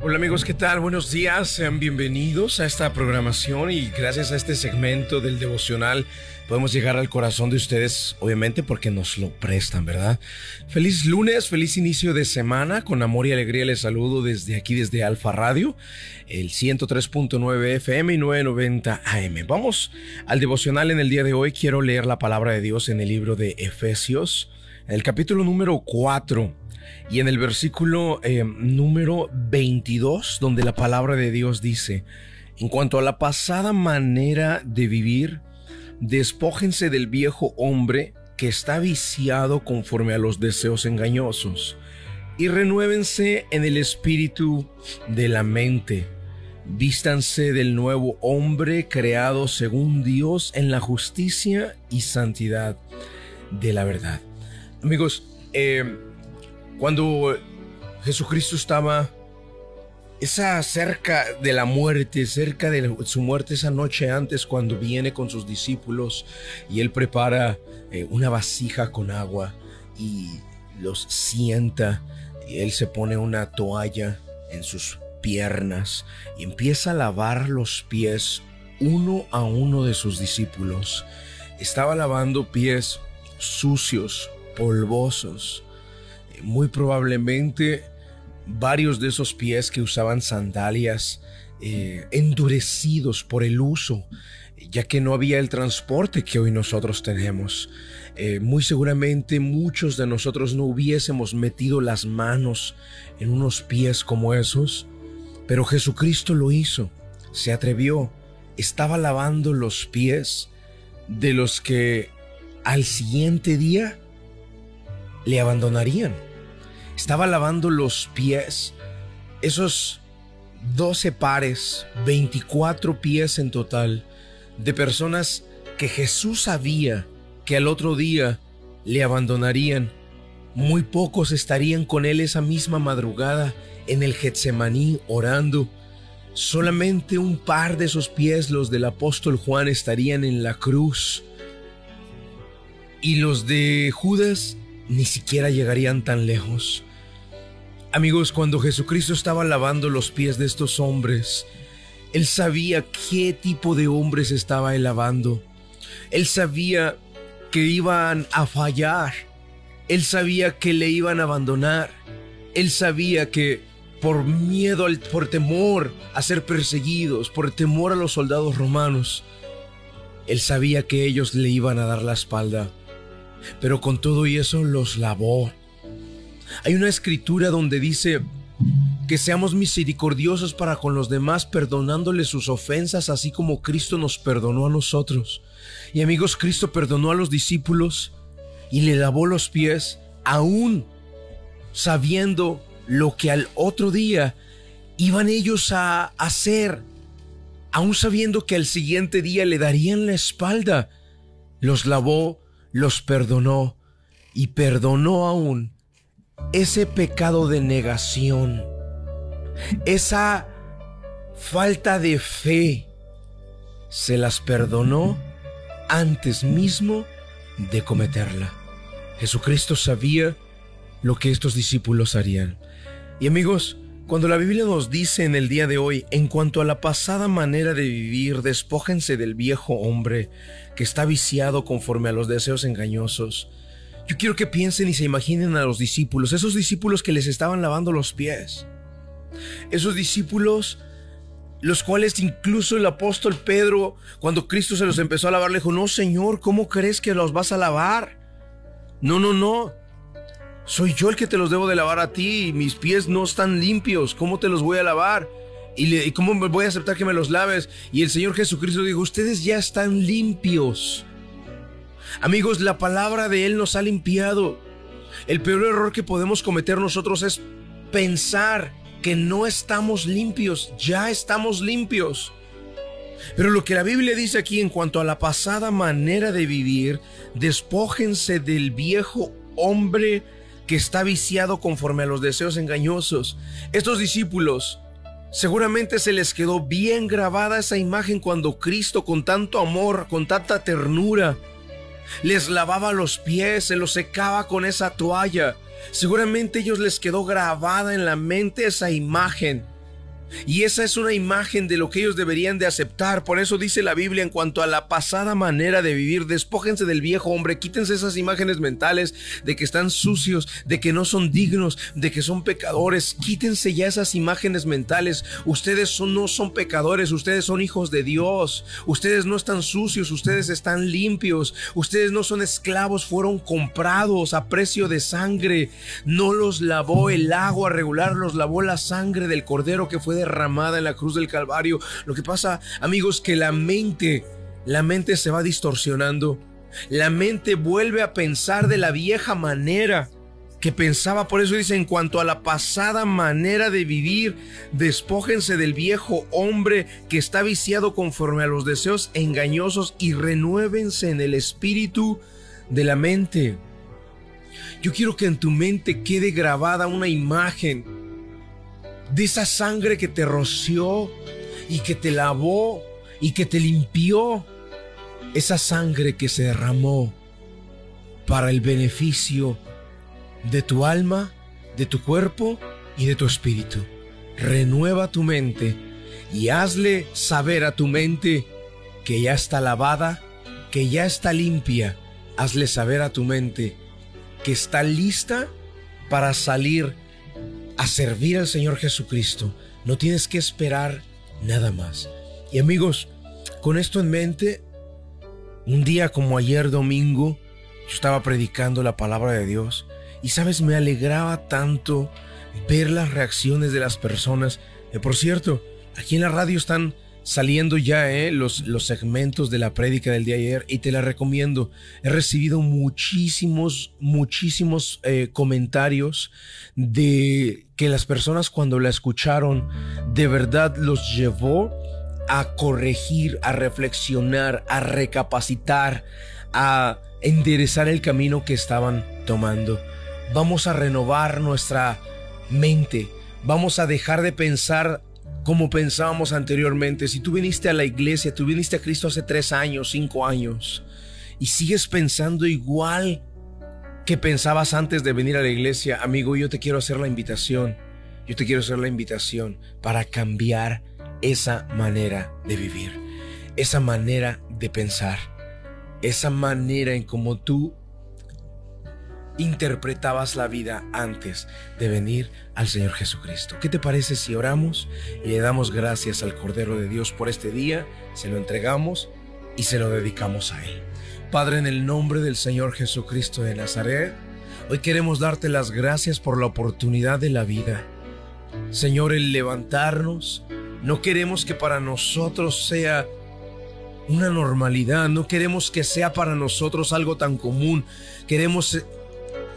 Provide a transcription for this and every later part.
Hola amigos, ¿qué tal? Buenos días, sean bienvenidos a esta programación y gracias a este segmento del devocional podemos llegar al corazón de ustedes, obviamente porque nos lo prestan, ¿verdad? Feliz lunes, feliz inicio de semana, con amor y alegría les saludo desde aquí, desde Alfa Radio, el 103.9 FM y 990 AM. Vamos al devocional en el día de hoy, quiero leer la palabra de Dios en el libro de Efesios, el capítulo número 4 y en el versículo eh, número 22, donde la palabra de Dios dice, en cuanto a la pasada manera de vivir, despójense del viejo hombre que está viciado conforme a los deseos engañosos, y renuévense en el espíritu de la mente. Vístanse del nuevo hombre creado según Dios en la justicia y santidad de la verdad. Amigos, eh, cuando Jesucristo estaba esa cerca de la muerte, cerca de su muerte esa noche antes cuando viene con sus discípulos y él prepara eh, una vasija con agua y los sienta y él se pone una toalla en sus piernas y empieza a lavar los pies uno a uno de sus discípulos. Estaba lavando pies sucios, polvosos, muy probablemente varios de esos pies que usaban sandalias eh, endurecidos por el uso, ya que no había el transporte que hoy nosotros tenemos. Eh, muy seguramente muchos de nosotros no hubiésemos metido las manos en unos pies como esos, pero Jesucristo lo hizo, se atrevió, estaba lavando los pies de los que al siguiente día le abandonarían estaba lavando los pies, esos 12 pares, 24 pies en total, de personas que Jesús sabía que al otro día le abandonarían. Muy pocos estarían con él esa misma madrugada en el Getsemaní orando. Solamente un par de esos pies, los del apóstol Juan, estarían en la cruz. Y los de Judas ni siquiera llegarían tan lejos. Amigos, cuando Jesucristo estaba lavando los pies de estos hombres, Él sabía qué tipo de hombres estaba él lavando. Él sabía que iban a fallar. Él sabía que le iban a abandonar. Él sabía que por miedo, por temor a ser perseguidos, por temor a los soldados romanos, Él sabía que ellos le iban a dar la espalda. Pero con todo y eso los lavó hay una escritura donde dice que seamos misericordiosos para con los demás, perdonándoles sus ofensas, así como Cristo nos perdonó a nosotros. Y amigos, Cristo perdonó a los discípulos y le lavó los pies, aún sabiendo lo que al otro día iban ellos a hacer, aún sabiendo que al siguiente día le darían la espalda. Los lavó, los perdonó y perdonó aún ese pecado de negación, esa falta de fe, se las perdonó antes mismo de cometerla. Jesucristo sabía lo que estos discípulos harían. Y amigos, cuando la Biblia nos dice en el día de hoy, en cuanto a la pasada manera de vivir, despójense del viejo hombre que está viciado conforme a los deseos engañosos, yo quiero que piensen y se imaginen a los discípulos, esos discípulos que les estaban lavando los pies. Esos discípulos, los cuales incluso el apóstol Pedro, cuando Cristo se los empezó a lavar, le dijo, no Señor, ¿cómo crees que los vas a lavar? No, no, no. Soy yo el que te los debo de lavar a ti. Mis pies no están limpios. ¿Cómo te los voy a lavar? ¿Y, y cómo voy a aceptar que me los laves? Y el Señor Jesucristo dijo, ustedes ya están limpios. Amigos, la palabra de Él nos ha limpiado. El peor error que podemos cometer nosotros es pensar que no estamos limpios, ya estamos limpios. Pero lo que la Biblia dice aquí en cuanto a la pasada manera de vivir, despójense del viejo hombre que está viciado conforme a los deseos engañosos. Estos discípulos seguramente se les quedó bien grabada esa imagen cuando Cristo con tanto amor, con tanta ternura, les lavaba los pies, se los secaba con esa toalla. Seguramente ellos les quedó grabada en la mente esa imagen Y esa es una imagen de lo que ellos deberían de aceptar. Por eso dice la Biblia en cuanto a la pasada manera de vivir, despójense del viejo hombre, quítense esas imágenes mentales de que están sucios, de que no son dignos, de que son pecadores. Quítense ya esas imágenes mentales. Ustedes no son pecadores, ustedes son hijos de Dios. Ustedes no están sucios, ustedes están limpios. Ustedes no son esclavos, fueron comprados a precio de sangre. No los lavó el agua regular, los lavó la sangre del cordero que fue derramada en la cruz del Calvario. Lo que pasa, amigos, que la mente, la mente se va distorsionando. La mente vuelve a pensar de la vieja manera que pensaba. Por eso dice, en cuanto a la pasada manera de vivir, despójense del viejo hombre que está viciado conforme a los deseos engañosos y renuévense en el espíritu de la mente. Yo quiero que en tu mente quede grabada una imagen de esa sangre que te roció y que te lavó y que te limpió, esa sangre que se derramó para el beneficio de tu alma, de tu cuerpo y de tu espíritu. Renueva tu mente y hazle saber a tu mente que ya está lavada, que ya está limpia. Hazle saber a tu mente que está lista para salir a servir al Señor Jesucristo. No tienes que esperar nada más. Y amigos, con esto en mente, un día como ayer domingo, yo estaba predicando la palabra de Dios y sabes, me alegraba tanto ver las reacciones de las personas. Eh, por cierto, aquí en la radio están saliendo ya eh, los, los segmentos de la prédica del día de ayer y te la recomiendo. He recibido muchísimos, muchísimos eh, comentarios de que las personas cuando la escucharon de verdad los llevó a corregir, a reflexionar, a recapacitar, a enderezar el camino que estaban tomando. Vamos a renovar nuestra mente. Vamos a dejar de pensar como pensábamos anteriormente. Si tú viniste a la iglesia, tú viniste a Cristo hace tres años, cinco años, y sigues pensando igual que pensabas antes de venir a la iglesia, amigo, yo te quiero hacer la invitación. Yo te quiero hacer la invitación para cambiar esa manera de vivir, esa manera de pensar, esa manera en como tú interpretabas la vida antes de venir al Señor Jesucristo. ¿Qué te parece si oramos y le damos gracias al Cordero de Dios por este día? Se lo entregamos y se lo dedicamos a Él. Padre, en el nombre del Señor Jesucristo de Nazaret, hoy queremos darte las gracias por la oportunidad de la vida. Señor, el levantarnos, no queremos que para nosotros sea una normalidad, no queremos que sea para nosotros algo tan común, queremos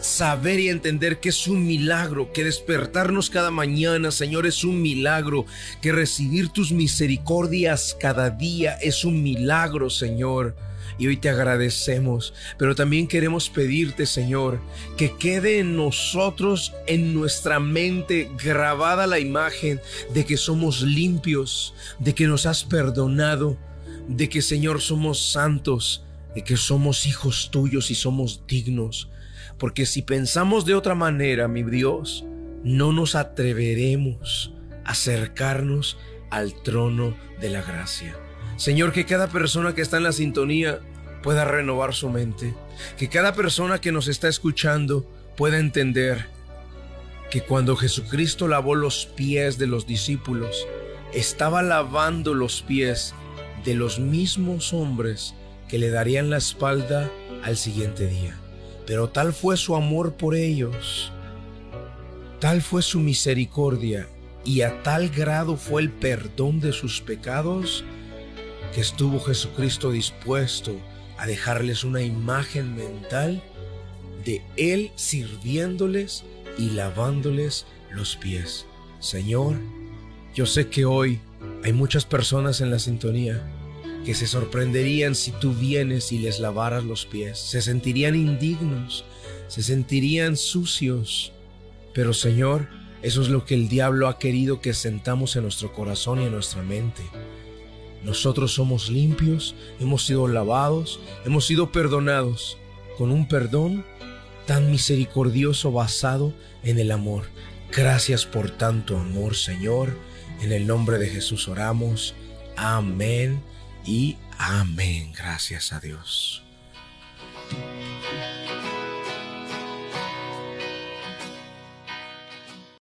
saber y entender que es un milagro, que despertarnos cada mañana, Señor, es un milagro, que recibir tus misericordias cada día es un milagro, Señor. Y hoy te agradecemos, pero también queremos pedirte, Señor, que quede en nosotros, en nuestra mente, grabada la imagen de que somos limpios, de que nos has perdonado, de que, Señor, somos santos, de que somos hijos tuyos y somos dignos. Porque si pensamos de otra manera, mi Dios, no nos atreveremos a acercarnos al trono de la gracia. Señor, que cada persona que está en la sintonía pueda renovar su mente. Que cada persona que nos está escuchando pueda entender que cuando Jesucristo lavó los pies de los discípulos, estaba lavando los pies de los mismos hombres que le darían la espalda al siguiente día. Pero tal fue su amor por ellos, tal fue su misericordia y a tal grado fue el perdón de sus pecados que estuvo Jesucristo dispuesto a dejarles una imagen mental de Él sirviéndoles y lavándoles los pies. Señor, yo sé que hoy hay muchas personas en la sintonía que se sorprenderían si tú vienes y les lavaras los pies, se sentirían indignos, se sentirían sucios. Pero Señor, eso es lo que el diablo ha querido que sentamos en nuestro corazón y en nuestra mente. Nosotros somos limpios, hemos sido lavados, hemos sido perdonados con un perdón tan misericordioso basado en el amor. Gracias por tanto amor, Señor. En el nombre de Jesús oramos. Amén y amén. Gracias a Dios.